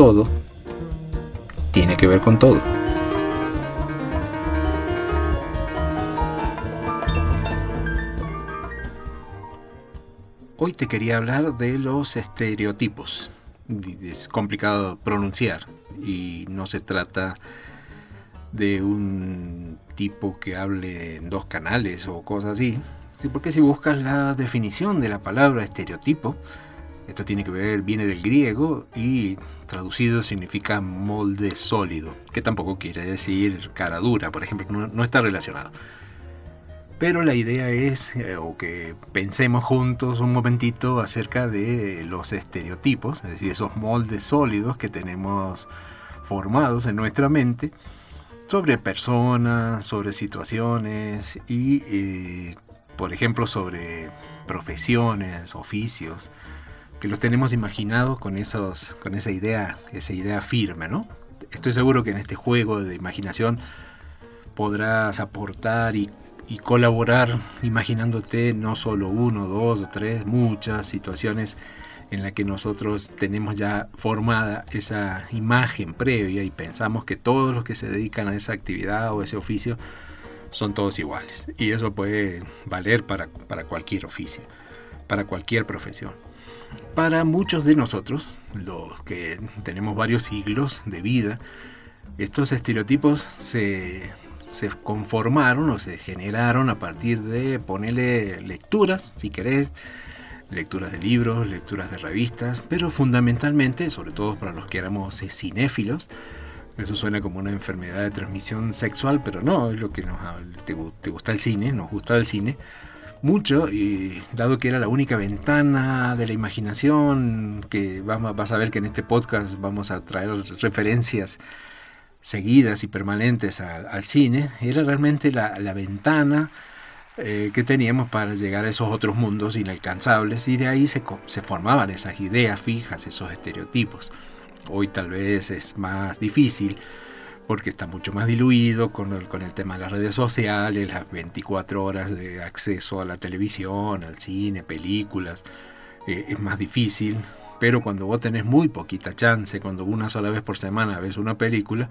todo, tiene que ver con todo. Hoy te quería hablar de los estereotipos. Es complicado pronunciar y no se trata de un tipo que hable en dos canales o cosas así. Sí, porque si buscas la definición de la palabra estereotipo, esto tiene que ver, viene del griego y traducido significa molde sólido, que tampoco quiere decir cara dura, por ejemplo, no, está relacionado. Pero la idea es, eh, o que pensemos juntos un momentito acerca de los estereotipos, es decir, esos moldes sólidos que tenemos formados en nuestra mente sobre personas, sobre situaciones y, eh, por ejemplo, sobre profesiones, oficios, que los tenemos imaginados con, esos, con esa, idea, esa idea firme, ¿no? Estoy seguro que en este juego de imaginación podrás aportar y, colaborar imaginándote no solo uno, dos o tres, muchas situaciones en las que nosotros tenemos ya formada esa imagen previa y pensamos que todos los que se dedican a esa actividad o ese oficio son todos iguales. Y eso puede valer para cualquier oficio, para cualquier profesión. Para muchos de nosotros, los que tenemos varios siglos de vida, estos estereotipos se, conformaron o se generaron a partir de ponerle lecturas, si querés, lecturas de libros, lecturas de revistas, pero fundamentalmente, sobre todo para los que éramos cinéfilos, eso suena como una enfermedad de transmisión sexual, pero no, es lo que nos te gusta el cine, nos gusta el cine, mucho y dado que era la única ventana de la imaginación que vamos, vas a ver que en este podcast vamos a traer referencias seguidas y permanentes al, cine, era realmente la, ventana eh, que teníamos para llegar a esos otros mundos inalcanzables y de ahí se, se formaban esas ideas fijas, esos estereotipos. Hoy tal vez es más difícil porque está mucho más diluido con el, con el tema de las redes sociales, las 24 horas de acceso a la televisión, al cine, películas. Eh, es más difícil, pero cuando vos tenés muy poquita chance, cuando una sola vez por semana ves una película,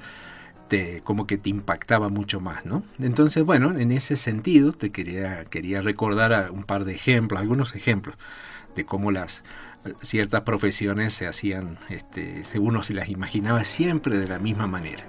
te, como que te impactaba mucho más, ¿no? Entonces, bueno, en ese sentido te quería, quería recordar un par de ejemplos, algunos ejemplos de cómo las ciertas profesiones se hacían, este, uno se las imaginaba siempre de la misma manera.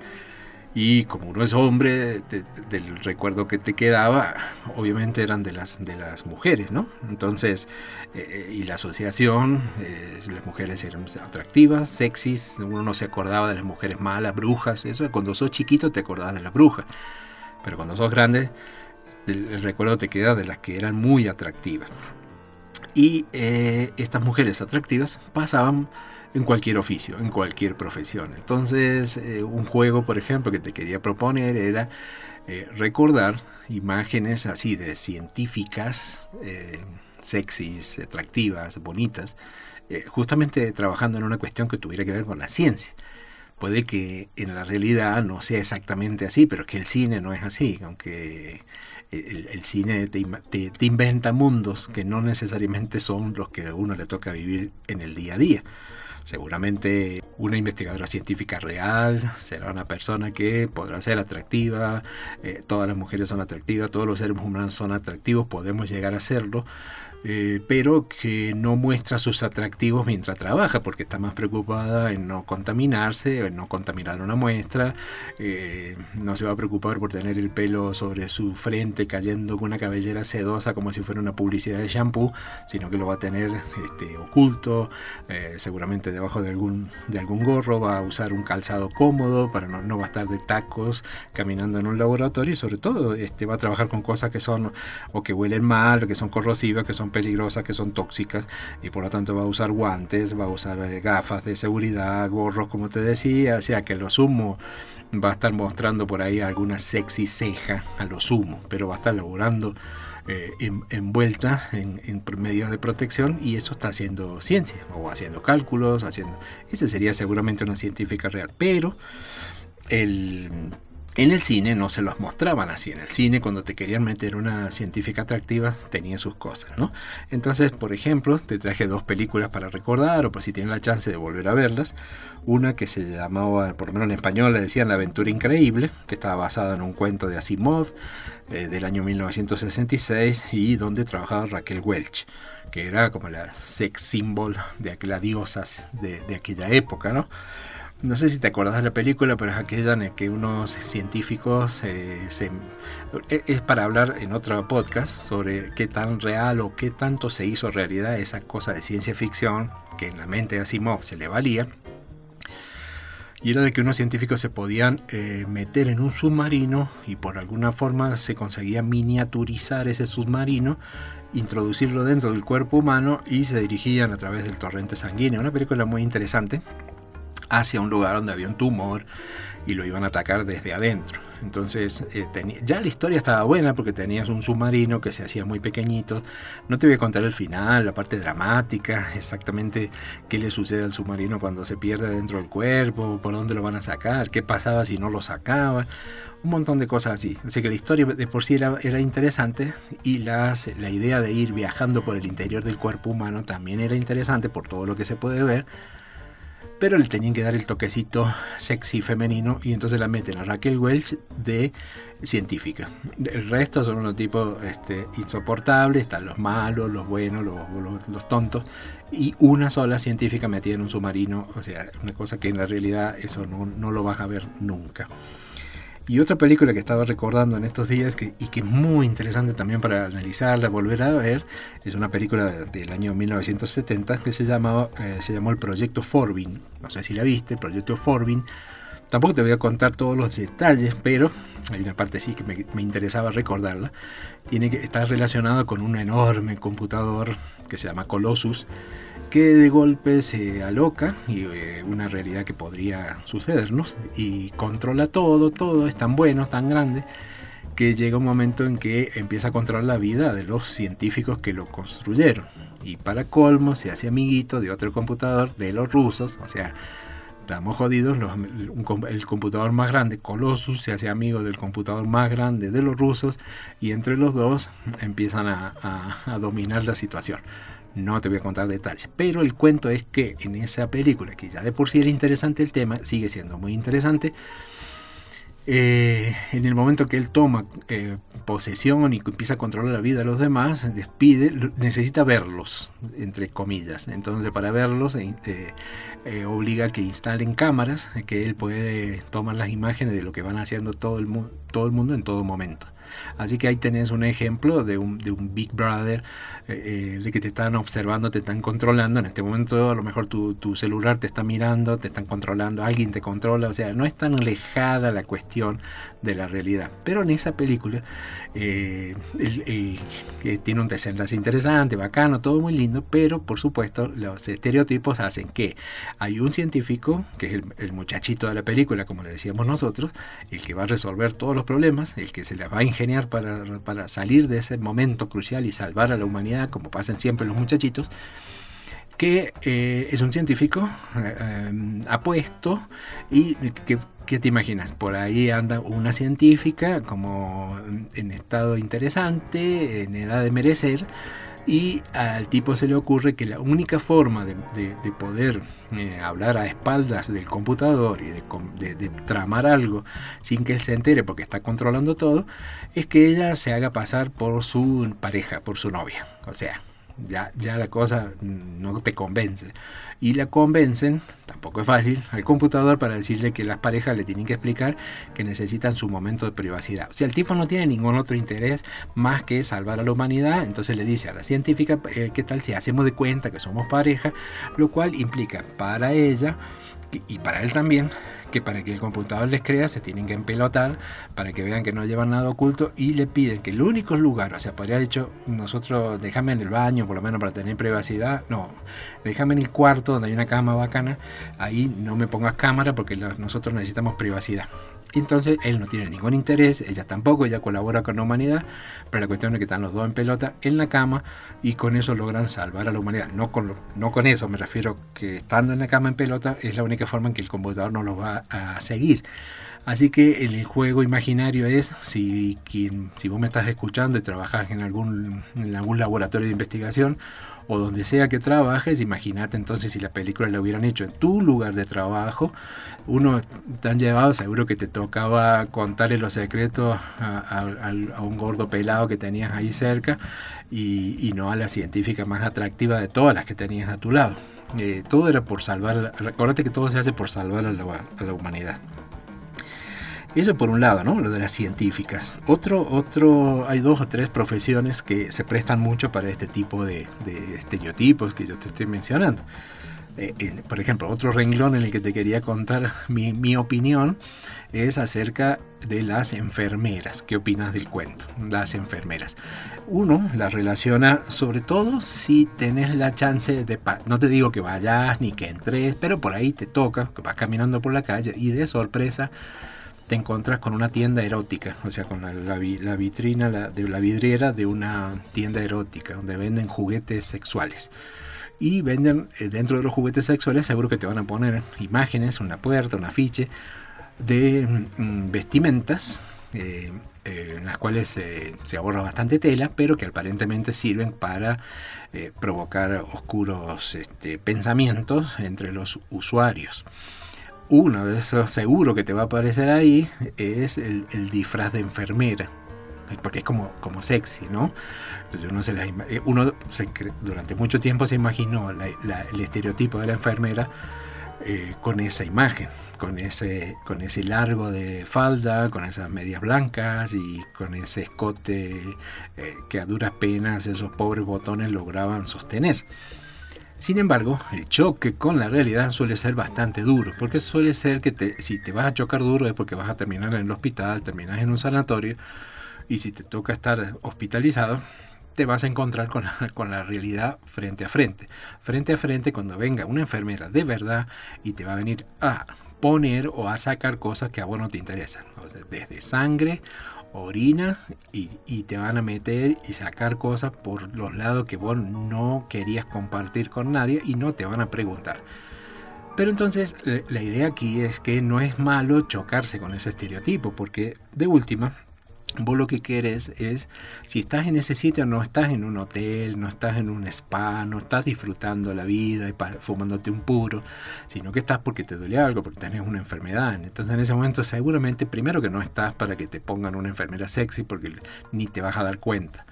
Y como uno es hombre, del recuerdo que te quedaba, obviamente eran de las, de las mujeres, ¿no? Entonces, eh, eh, y la asociación, eh, las mujeres eran atractivas, sexys, uno no se acordaba de las mujeres malas, brujas, eso cuando sos chiquito te acordabas de las brujas, pero cuando sos grande, el, recuerdo te queda de las que eran muy atractivas. Y estas mujeres atractivas pasaban en cualquier oficio, en cualquier profesión. Entonces, eh, un juego, por ejemplo, que te quería proponer era eh, recordar imágenes así de científicas, eh, sexys, atractivas, bonitas, justamente trabajando en una cuestión que tuviera que ver con la ciencia. Puede que en la realidad no sea exactamente así, pero es que el cine no es así, aunque el, cine te, te, inventa mundos que no necesariamente son los que a uno le toca vivir en el día a día. Seguramente una investigadora científica real será una persona que podrá ser atractiva, eh, todas las mujeres son atractivas, todos los seres humanos son atractivos, podemos llegar a serlo, eh, pero que no muestra sus atractivos mientras trabaja, porque está más preocupada en no contaminarse, en no contaminar una muestra, eh, no se va a preocupar por tener el pelo sobre su frente cayendo con una cabellera sedosa como si fuera una publicidad de shampoo, sino que lo va a tener este, oculto, eh, seguramente debajo de algún, de algún gorro, va a usar un calzado cómodo para no, no va a estar de tacos caminando en un laboratorio y sobre todo este, va a trabajar con cosas que son o que huelen mal, o que son corrosivas, que son peligrosas, que son tóxicas y por lo tanto va a usar guantes, va a usar eh, gafas de seguridad, gorros como te decía, o sea que lo sumo va a estar mostrando por ahí alguna sexy ceja a lo sumo, pero va a estar laborando eh, envuelta en, en, medios de protección y eso está haciendo ciencia o haciendo cálculos, haciendo... Esa sería seguramente una científica real, pero el En el cine no se los mostraban así. En el cine, cuando te querían meter una científica atractiva, tenía sus cosas, ¿no? Entonces, por ejemplo, te traje dos películas para recordar, o por si tienen la chance de volver a verlas. Una que se llamaba, por lo menos en español le decían La aventura increíble, que estaba basada en un cuento de Asimov eh, del año 1966 y donde trabajaba Raquel Welch, que era como la sex symbol de aquellas diosas de, de aquella época, ¿no? No sé si te acuerdas de la película, pero es aquella en la que unos científicos e, es para hablar en otro podcast sobre qué tan real o qué tanto se hizo realidad esa cosa de ciencia ficción que en la mente de Asimov se le valía. Y era de que unos científicos se podían eh, meter en un submarino y por alguna forma se conseguía miniaturizar ese submarino introducirlo dentro del cuerpo humano y se dirigían a través del torrente sanguíneo. Una película muy interesante hacia un lugar donde había un tumor y lo iban a atacar desde adentro. Entonces, eh, ya la historia estaba buena porque tenías un submarino que se hacía muy pequeñito. No te voy a contar el final, la parte dramática, exactamente qué le sucede al submarino cuando se pierde dentro del cuerpo, por dónde lo van a sacar, qué pasaba si no lo sacaban. Un montón de cosas así. Así que la historia de por sí era, era interesante y las, la idea de ir viajando por el interior del cuerpo humano también era interesante por todo lo que se puede ver pero le tenían que dar el toquecito sexy femenino y entonces la meten a Raquel Welch de científica. El resto son unos tipos este, insoportables, están los malos, los buenos, los, tontos, y una sola científica metida en un submarino, o sea, una cosa que en la realidad eso no, no lo vas a ver nunca. Y otra película que estaba recordando en estos días que, y que es muy interesante también para analizarla, volver a ver, es una película del año 1970 que se, llamaba, eh, se llamó El Proyecto Forbin. No sé si la viste, el Proyecto Forbin. Tampoco te voy a contar todos los detalles, pero hay una parte sí que me, me interesaba recordarla. Tiene que estar relacionada con un enorme computador que se llama Colossus que de golpe se aloca y eh, una realidad que podría sucedernos y controla todo, todo es tan bueno, tan grande que llega un momento en que empieza a controlar la vida de los científicos que lo construyeron y para colmo se hace amiguito de otro computador de los rusos, o sea, estamos jodidos, el computador más grande, Colossus, se hace amigo del computador más grande de los rusos y entre los dos empiezan a dominar la situación. No te voy a contar detalles, pero el cuento es que en esa película, que ya de por sí era interesante el tema, sigue siendo muy interesante. Eh, en el momento que él toma eh, posesión y empieza a controlar la vida de los demás, despide, necesita verlos, entre comillas. Entonces, para verlos, eh, obliga a que instalen cámaras, que él puede tomar las imágenes de lo que van haciendo todo el, todo el mundo en todo momento. Así que ahí tenés un ejemplo de un, de un Big Brother, eh, eh, de que te están observando, te están controlando. En este momento a lo mejor tu, tu, celular te está mirando, te están controlando, alguien te controla. O sea, no es tan alejada la cuestión de la realidad. Pero en esa película, eh, el, que tiene un desenlace interesante, bacano, todo muy lindo, pero por supuesto los estereotipos hacen que hay un científico, que es el, el muchachito de la película, como le decíamos nosotros, el que va a resolver todos los problemas, el que se le va a para, para salir de ese momento crucial y salvar a la humanidad, como pasan siempre los muchachitos que eh, es un científico eh, apuesto y que, ¿qué te imaginas? Por ahí anda una científica como en estado interesante, en edad de merecer, y al tipo se le ocurre que la única forma de, poder hablar a espaldas del computador y de, de, tramar algo sin que él se entere porque está controlando todo, es que ella se haga pasar por su pareja, por su novia. O sea, ya, ya la cosa no te convence. Y la convencen, tampoco es fácil, al computador para decirle que las parejas le tienen que explicar que necesitan su momento de privacidad. O el tipo no tiene ningún otro interés más que salvar a la humanidad, entonces le dice a la científica, eh, ¿qué tal si hacemos de cuenta que somos pareja? Lo cual implica para ella y para él también que para que el computador les crea se tienen que empelotar para que vean que no llevan nada oculto y le piden que el único lugar, o sea, podría haber dicho, nosotros déjame en el baño por lo menos para tener privacidad, no, déjame en el cuarto donde hay una cama bacana, ahí no me pongas cámara porque nosotros necesitamos privacidad. Entonces él no tiene ningún interés, ella tampoco, ella colabora con la humanidad, pero la cuestión es que están los dos en pelota en la cama y con eso logran salvar a la humanidad. No con, no con eso, me refiero que estando en la cama en pelota es la única forma en que el computador no los va a seguir. Así que el juego imaginario es, si, si vos me estás escuchando y trabajas en algún, en algún laboratorio de investigación o donde sea que trabajes, imagínate entonces si la película la hubieran hecho en tu lugar de trabajo, uno tan llevado, seguro que te tocaba contarle los secretos a, un gordo pelado que tenías ahí cerca y, no a la científica más atractiva de todas las que tenías a tu lado. Eh, todo era por salvar, acuérdate que todo se hace por salvar a la humanidad. Eso por un lado, ¿no? Lo de las científicas. Otro, otro, hay dos o tres profesiones que se prestan mucho para este tipo de, estereotipos que yo te estoy mencionando. Eh, por ejemplo, otro renglón en el que te quería contar mi, mi, opinión es acerca de las enfermeras. ¿Qué opinas del cuento? Las enfermeras. Uno las relaciona sobre todo si tenés la chance de... No te digo que vayas ni que entres, pero por ahí te toca, que vas caminando por la calle y de sorpresa te encuentras con una tienda erótica, o sea, con la, vitrina de la vidriera de una tienda erótica, donde venden juguetes sexuales. Y venden eh, dentro de los juguetes sexuales, seguro que te van a poner imágenes, una puerta, un afiche de mm, vestimentas. Eh, eh, en las cuales se ahorra bastante tela, pero que aparentemente sirven para provocar oscuros este, pensamientos entre los usuarios uno de esos seguro que te va a aparecer ahí es el, disfraz de enfermera. Porque es como, como sexy, ¿no? Entonces uno, se eh, durante mucho tiempo se imaginó el estereotipo de la enfermera eh, con esa imagen, con ese, con ese largo de falda, con esas medias blancas y con ese escote eh, que a duras penas esos pobres botones lograban sostener. Sin embargo, el choque con la realidad suele ser bastante duro, porque suele ser que si te vas a chocar duro es porque vas a terminar en el hospital, terminas en un sanatorio, y si te toca estar hospitalizado, te vas a encontrar con la, realidad frente a frente. Frente a frente cuando venga una enfermera de verdad y te va a venir a poner o a sacar cosas que a vos no te interesan. desde sangre orina y, te van a meter y sacar cosas por los lados que vos no querías compartir con nadie y no te van a preguntar. Pero entonces la idea aquí es que no es malo chocarse con ese estereotipo, porque de última, Vos lo que quieres es, si estás en ese sitio, no estás en un hotel, no estás en un spa, no estás disfrutando la vida y fumándote un puro, sino que estás porque te duele algo, porque tenés una enfermedad. Entonces en ese momento seguramente, primero que no estás para que te pongan una enfermera sexy, porque ni te vas a dar cuenta.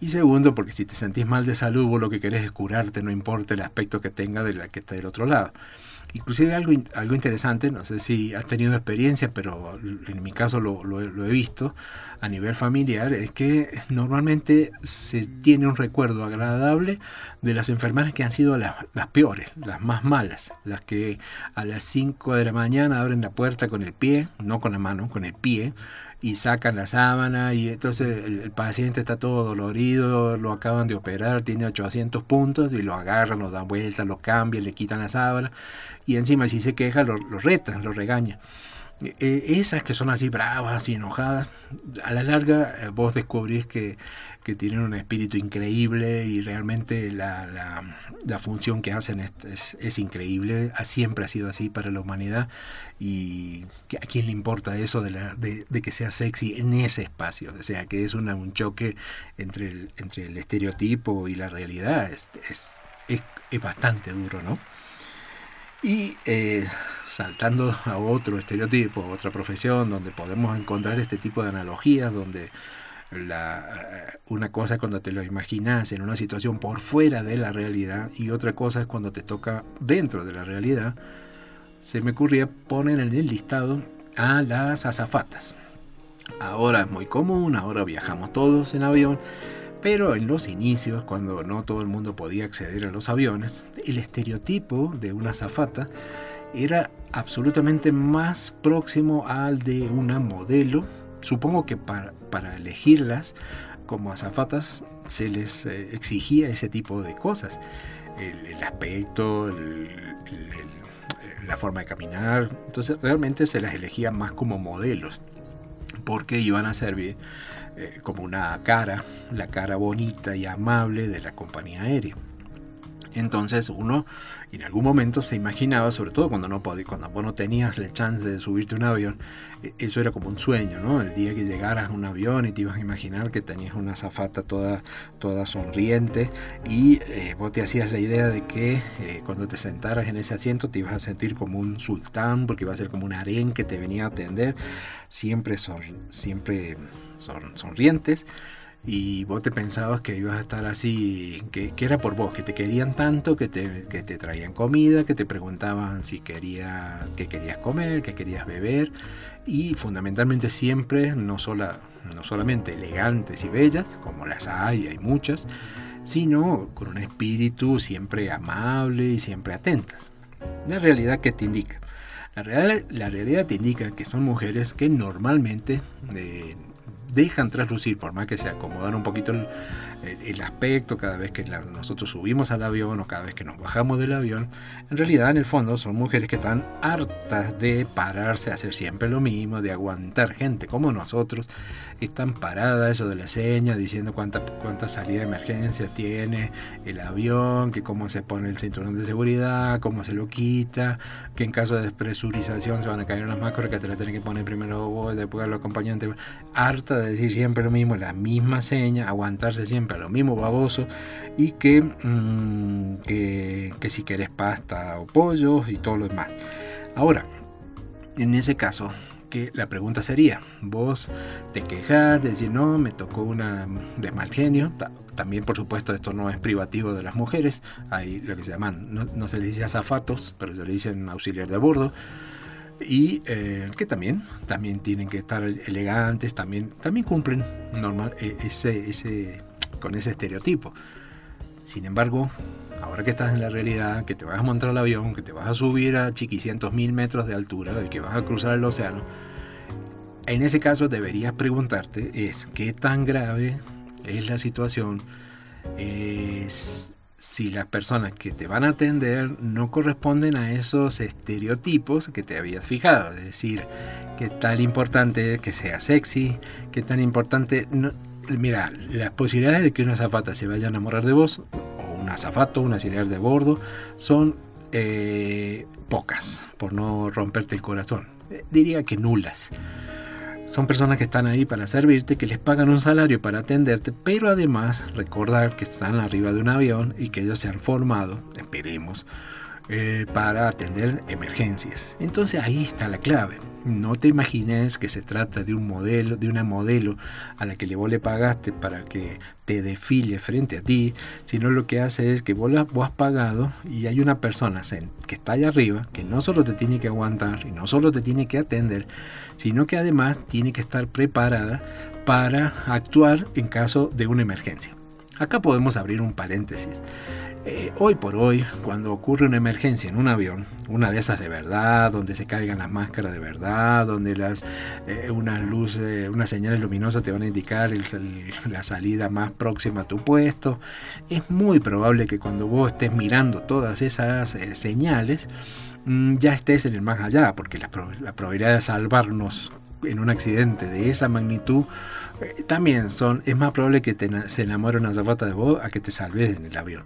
Y segundo, porque si te sentís mal de salud, vos lo que querés es curarte, no importa el aspecto que tenga de la que está del otro lado. Inclusive algo, algo interesante, no sé si has tenido experiencia, pero en mi caso lo, he visto a nivel familiar, es que normalmente se tiene un recuerdo agradable de las enfermeras que han sido las, las peores, las más malas, las que a las 5 de la mañana abren la puerta con el pie, no con la mano, con el pie, y sacan la sábana y entonces el, paciente está todo dolorido, lo acaban de operar, tiene 800 puntos y lo agarran, lo dan vuelta, lo cambian, le quitan la sábana y encima si se queja lo, lo retan, lo regañan. Eh, esas que son así bravas y enojadas, a la larga eh, vos descubrís que, tienen un espíritu increíble y realmente la, función que hacen es, increíble, siempre ha sido así para la humanidad y a quién le importa eso de, la, de, que sea sexy en ese espacio, o sea que es un choque entre el, entre el estereotipo y la realidad, es, es, es bastante duro, ¿no? Y eh, saltando a otro estereotipo, a otra profesión, donde podemos encontrar este tipo de analogías, donde la, una cosa es cuando te lo imaginas en una situación por fuera de la realidad y otra cosa es cuando te toca dentro de la realidad, se me ocurría poner en el listado a las azafatas. Ahora es muy común, ahora viajamos todos en avión pero en los inicios, cuando no todo el mundo podía acceder a los aviones, el estereotipo de una azafata era absolutamente más próximo al de una modelo. Supongo que para, elegirlas como azafatas se les eh, exigía ese tipo de cosas. El, aspecto, la forma de caminar. Entonces realmente se las elegía más como modelos porque iban a servir eh, como una cara, la cara bonita y amable de la compañía aérea. Entonces uno en algún momento se imaginaba, sobre todo cuando no podía, cuando vos no tenías la chance de subirte un avión, e, eso era como un sueño, ¿no? El día que llegaras a un avión y te ibas a imaginar que tenías una zafata toda, toda sonriente y eh, vos te hacías la idea de que eh, cuando te sentaras en ese asiento te ibas a sentir como un sultán porque iba a ser como un harén que te venía a atender, siempre, son, siempre son, sonrientes y vos te pensabas que ibas a estar así, que, era por vos, que te querían tanto, que te, que te, traían comida, que te preguntaban si querías, qué querías comer, qué querías beber, y fundamentalmente siempre, no, sola, no solamente elegantes y bellas, como las hay, hay muchas, sino con un espíritu siempre amable y siempre atentas. La realidad que te indica. La, real, la realidad te indica que son mujeres que normalmente eh, dejan traslucir, por más que se acomodan un poquito el, aspecto cada vez que nosotros subimos al avión o cada vez que nos bajamos del avión, en realidad en el fondo son mujeres que están hartas de pararse a hacer siempre lo mismo, de aguantar gente como nosotros, están paradas eso de la seña, diciendo cuánta, cuánta salida de emergencia tiene el avión, que cómo se pone el cinturón de seguridad, cómo se lo quita, que en caso de despresurización se van a caer unas máscaras que te la tienen que poner primero vos, después los acompañantes, harta de decir siempre lo mismo, la misma seña, aguantarse siempre a lo mismo baboso y que, mm, que, que si querés pasta o pollos y todo lo demás. Ahora, en ese caso, que la pregunta sería, vos te quejas de decir, no, me tocó una de mal genio. También, por supuesto, esto no es privativo de las mujeres. Hay lo que se llaman, no, se les dice azafatos, pero se le dicen auxiliar de bordo. Y eh, que también, también tienen que estar elegantes, también, también cumplen normal e, ese, ese, con ese estereotipo. Sin embargo, ahora que estás en la realidad, que te vas a montar al avión, que te vas a subir a chiquicientos mil metros de altura, y que vas a cruzar el océano, en ese caso deberías preguntarte es qué tan grave es la situación, es si las personas que te van a atender no corresponden a esos estereotipos que te habías fijado, es decir, qué tan importante que sea sexy, qué tan importante... mira, las posibilidades de que una zapata se vaya a enamorar de vos un azafato, un auxiliar de bordo, son eh, pocas, por no romperte el corazón. Eh, diría que nulas. Son personas que están ahí para servirte, que les pagan un salario para atenderte, pero además recordar que están arriba de un avión y que ellos se han formado, esperemos, eh, para atender emergencias. Entonces ahí está la clave. No te imagines que se trata de un modelo, de una modelo a la que vos le pagaste para que te desfile frente a ti, sino lo que hace es que vos, vos has pagado y hay una persona que está allá arriba que no solo te tiene que aguantar y no solo te tiene que atender, sino que además tiene que estar preparada para actuar en caso de una emergencia. Acá podemos abrir un paréntesis. Eh, hoy por hoy, cuando ocurre una emergencia en un avión, una de esas de verdad, donde se caigan las máscaras de verdad, donde las eh, unas luces, unas señales luminosas te van a indicar la salida más próxima a tu puesto, es muy probable que cuando vos estés mirando todas esas eh, señales, mm, ya estés en el más allá, porque la, probabilidad de salvarnos en un accidente de esa magnitud también son es más probable que te, se enamore una zapata de vos a que te salves en el avión.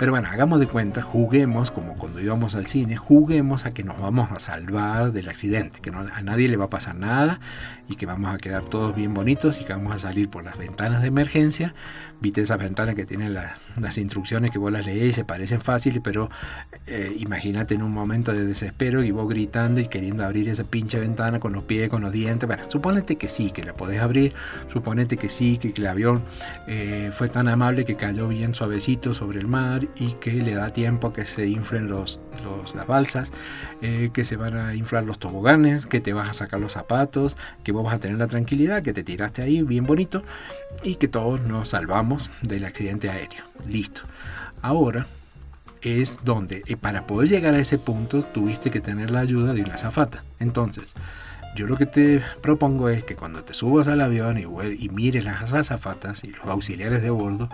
Pero bueno, hagamos de cuenta, juguemos, como cuando íbamos al cine, juguemos a que nos vamos a salvar del accidente, que no, a nadie le va a pasar nada y que vamos a quedar todos bien bonitos y que vamos a salir por las ventanas de emergencia. Viste esas ventanas que tienen las instrucciones que vos las lees se parecen fáciles, pero eh, imagínate en un momento de desespero y vos gritando y queriendo abrir esa pinche ventana con los pies, con los dientes. Bueno, suponete que sí, que la podés abrir, suponete que sí, que, el avión eh, fue tan amable que cayó bien suavecito sobre el mar y que le da tiempo a que se inflen los, las balsas, eh, que se van a inflar los toboganes, que te vas a sacar los zapatos, que vos vas a tener la tranquilidad, que te tiraste ahí bien bonito y que todos nos salvamos del accidente aéreo. Listo. Ahora es donde eh, para poder llegar a ese punto tuviste que tener la ayuda de una zafata. Entonces, yo lo que te propongo es que cuando te subas al avión y, y mires las azafatas y los auxiliares de bordo,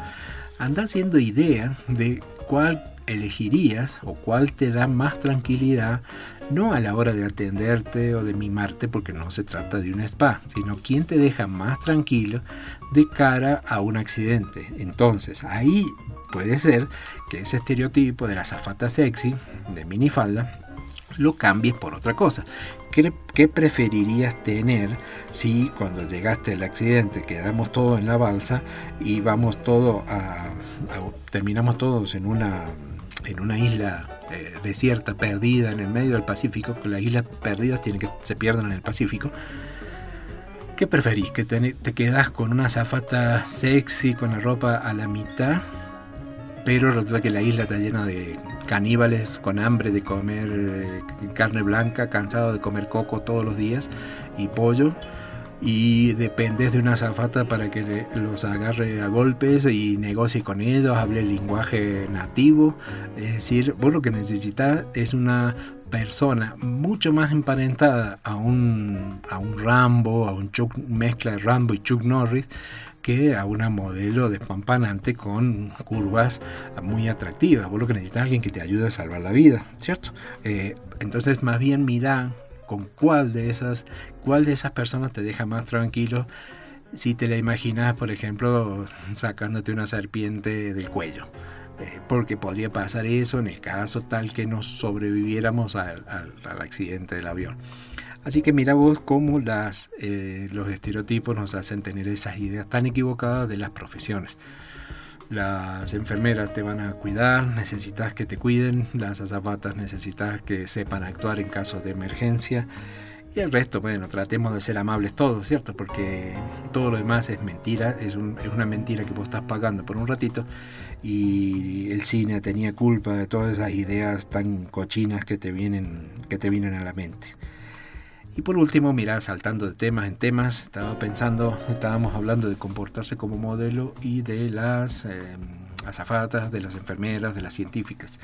anda haciendo idea de cuál elegirías o cuál te da más tranquilidad, no a la hora de atenderte o de mimarte, porque no se trata de un spa, sino quién te deja más tranquilo de cara a un accidente. Entonces, ahí puede ser que ese estereotipo de la zafata sexy, de minifalda, lo cambies por otra cosa. ¿Qué, preferirías tener si cuando llegaste al accidente quedamos todos en la balsa y vamos todos a, terminamos todos en una en una isla eh, desierta, perdida en el medio del Pacífico, porque las islas perdidas tienen que se pierden en el Pacífico. ¿Qué preferís? ¿Que te, te quedas con una zafata sexy con la ropa a la mitad? Pero resulta que la isla está llena de caníbales con hambre de comer eh, carne blanca, cansado de comer coco todos los días y pollo y dependes de una zafata para que los agarre a golpes y negocie con ellos, hable el lenguaje nativo. Es decir, vos lo que necesitas es una persona mucho más emparentada a un, a un Rambo, a un Chuck, mezcla de Rambo y Chuck Norris, a una modelo despampanante con curvas muy atractivas. Vos lo que necesitas es alguien que te ayude a salvar la vida, ¿cierto? Eh, entonces, más bien mira con cuál de esas, cuál de esas personas te deja más tranquilo si te la imaginas, por ejemplo, sacándote una serpiente del cuello. Eh, porque podría pasar eso en el caso tal que nos sobreviviéramos al accidente del avión. Así que mira vos cómo eh, los estereotipos nos hacen tener esas ideas tan equivocadas de las profesiones. Las enfermeras te van a cuidar, necesitas que te cuiden, las azafatas necesitas que sepan actuar en caso de emergencia. Y el resto, bueno, tratemos de ser amables todos, ¿cierto? Porque todo lo demás es mentira, es, es, una mentira que vos estás pagando por un ratito. Y el cine tenía culpa de todas esas ideas tan cochinas que te vienen, que te vienen a la mente. Y por último, mira, saltando de temas en temas, estaba pensando, estábamos hablando de comportarse como modelo y de las em, azafatas, de las enfermeras, de las científicas.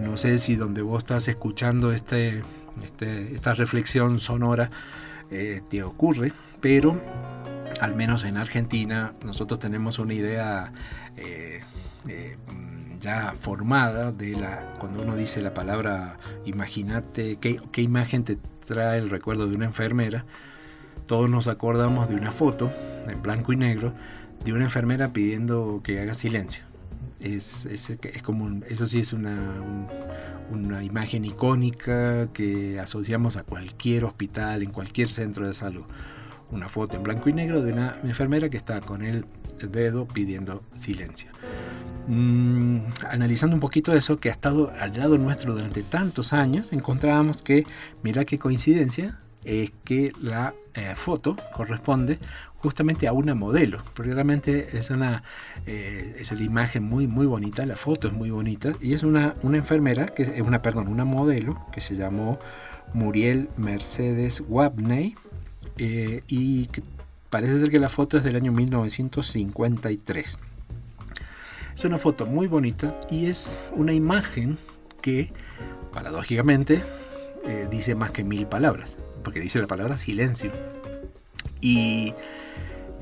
No sé si donde vos estás escuchando este, este esta reflexión sonora eh, te ocurre, pero al menos en Argentina nosotros tenemos una idea eh, eh, ya formada de la cuando uno dice la palabra imagínate qué, qué imagen te trae el recuerdo de una enfermera, todos nos acordamos de una foto en blanco y negro de una enfermera pidiendo que haga silencio. Es, es, es como eso sí es una, una imagen icónica que asociamos a cualquier hospital, en cualquier centro de salud. Una foto en blanco y negro de una enfermera que está con el dedo pidiendo silencio. Mm, analizando un poquito eso que ha estado al lado nuestro durante tantos años, encontrábamos que, mira qué coincidencia, es que la eh, foto corresponde justamente a una modelo, porque realmente es una, eh, es una imagen muy muy bonita, la foto es muy bonita, y es una, una enfermera, que es una, perdón, una modelo que se llamó Muriel Mercedes Wabney, eh, y parece ser que la foto es del año 1953. Es una foto muy bonita y es una imagen que, paradójicamente, eh, dice más que mil palabras, porque dice la palabra silencio. Y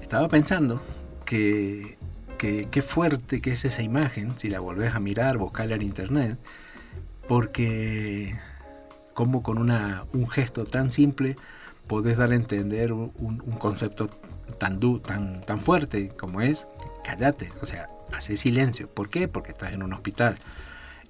estaba pensando que, qué fuerte que es esa imagen, si la volvés a mirar, buscarla en internet, porque como con una, un gesto tan simple podés dar a entender un, un concepto tan, tan, tan fuerte como es, cállate, o sea, hace silencio. ¿Por qué? Porque estás en un hospital.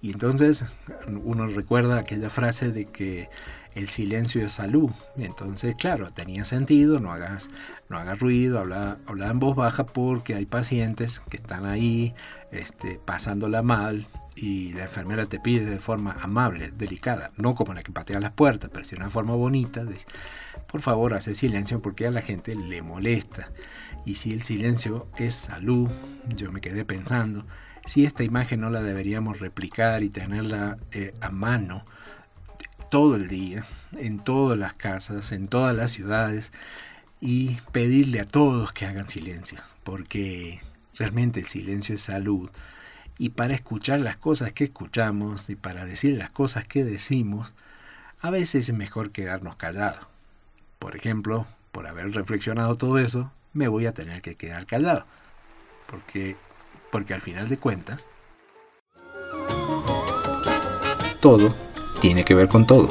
Y entonces uno recuerda aquella frase de que el silencio es salud. Entonces, claro, tenía sentido, no hagas, no hagas ruido, habla, habla en voz baja porque hay pacientes que están ahí este, pasándola mal y la enfermera te pide de forma amable, delicada, no como la que patea las puertas, pero sí de una forma bonita, por favor, hace silencio porque a la gente le molesta. Y si el silencio es salud, yo me quedé pensando, si esta imagen no la deberíamos replicar y tenerla eh, a mano todo el día, en todas las casas, en todas las ciudades, y pedirle a todos que hagan silencio, porque realmente el silencio es salud. Y para escuchar las cosas que escuchamos y para decir las cosas que decimos, a veces es mejor quedarnos callados. Por ejemplo, por haber reflexionado todo eso, me voy a tener que quedar callado. Porque, porque al final de cuentas, todo tiene que ver con todo.